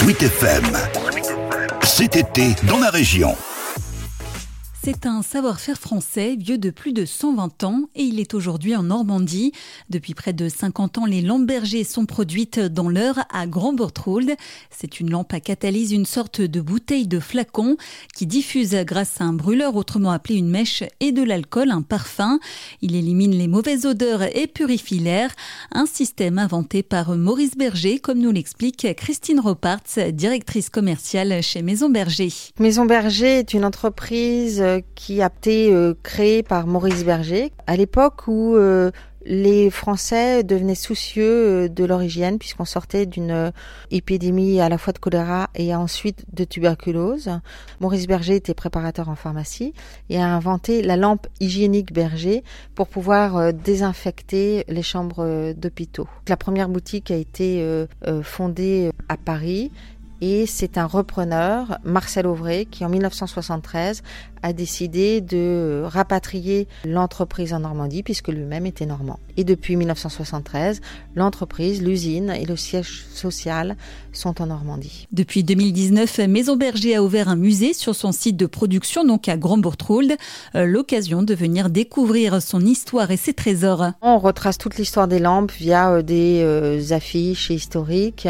Sweet FM. Cet été dans la région. C'est un savoir-faire français vieux de plus de 120 ans et il est aujourd'hui en Normandie. Depuis près de 50 ans, les lampes bergers sont produites dans l'heure à grand bortrould C'est une lampe à catalyse, une sorte de bouteille de flacon qui diffuse grâce à un brûleur, autrement appelé une mèche, et de l'alcool, un parfum. Il élimine les mauvaises odeurs et purifie l'air. Un système inventé par Maurice Berger, comme nous l'explique Christine Roparts, directrice commerciale chez Maison Berger. Maison Berger est une entreprise qui a été euh, créé par Maurice Berger à l'époque où euh, les Français devenaient soucieux euh, de leur hygiène puisqu'on sortait d'une épidémie à la fois de choléra et ensuite de tuberculose. Maurice Berger était préparateur en pharmacie et a inventé la lampe hygiénique Berger pour pouvoir désinfecter les chambres d'hôpitaux. La première boutique a été fondée à Paris et c'est un repreneur, Marcel Auvray, qui en 1973 a décidé de rapatrier l'entreprise en Normandie puisque lui-même était normand. Et depuis 1973, l'entreprise, l'usine et le siège social sont en Normandie. Depuis 2019, Maison Berger a ouvert un musée sur son site de production, donc à grand euh, l'occasion de venir découvrir son histoire et ses trésors. On retrace toute l'histoire des lampes via euh, des euh, affiches historiques,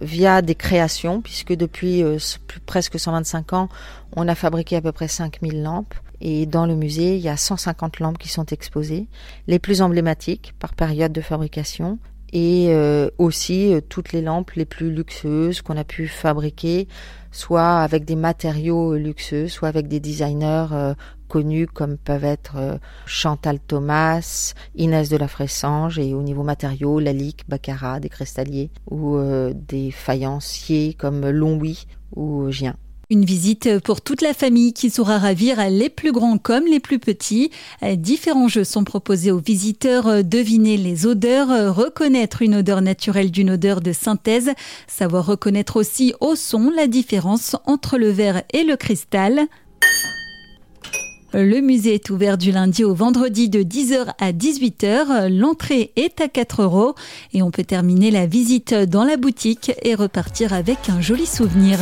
via des créations, puisque depuis euh, presque 125 ans, on a fabriqué à peu près 5000 lampes. Et dans le musée, il y a 150 lampes qui sont exposées, les plus emblématiques par période de fabrication, et euh, aussi euh, toutes les lampes les plus luxueuses qu'on a pu fabriquer, soit avec des matériaux luxueux, soit avec des designers connus comme peuvent être Chantal Thomas, Inès de la Fressange et au niveau matériaux, Lalique, Baccarat, des cristalliers ou des faïenciers comme Longwy ou Gien. Une visite pour toute la famille qui saura ravir les plus grands comme les plus petits. Différents jeux sont proposés aux visiteurs. Deviner les odeurs, reconnaître une odeur naturelle d'une odeur de synthèse, savoir reconnaître aussi au son la différence entre le verre et le cristal. Le musée est ouvert du lundi au vendredi de 10h à 18h. L'entrée est à 4 euros et on peut terminer la visite dans la boutique et repartir avec un joli souvenir.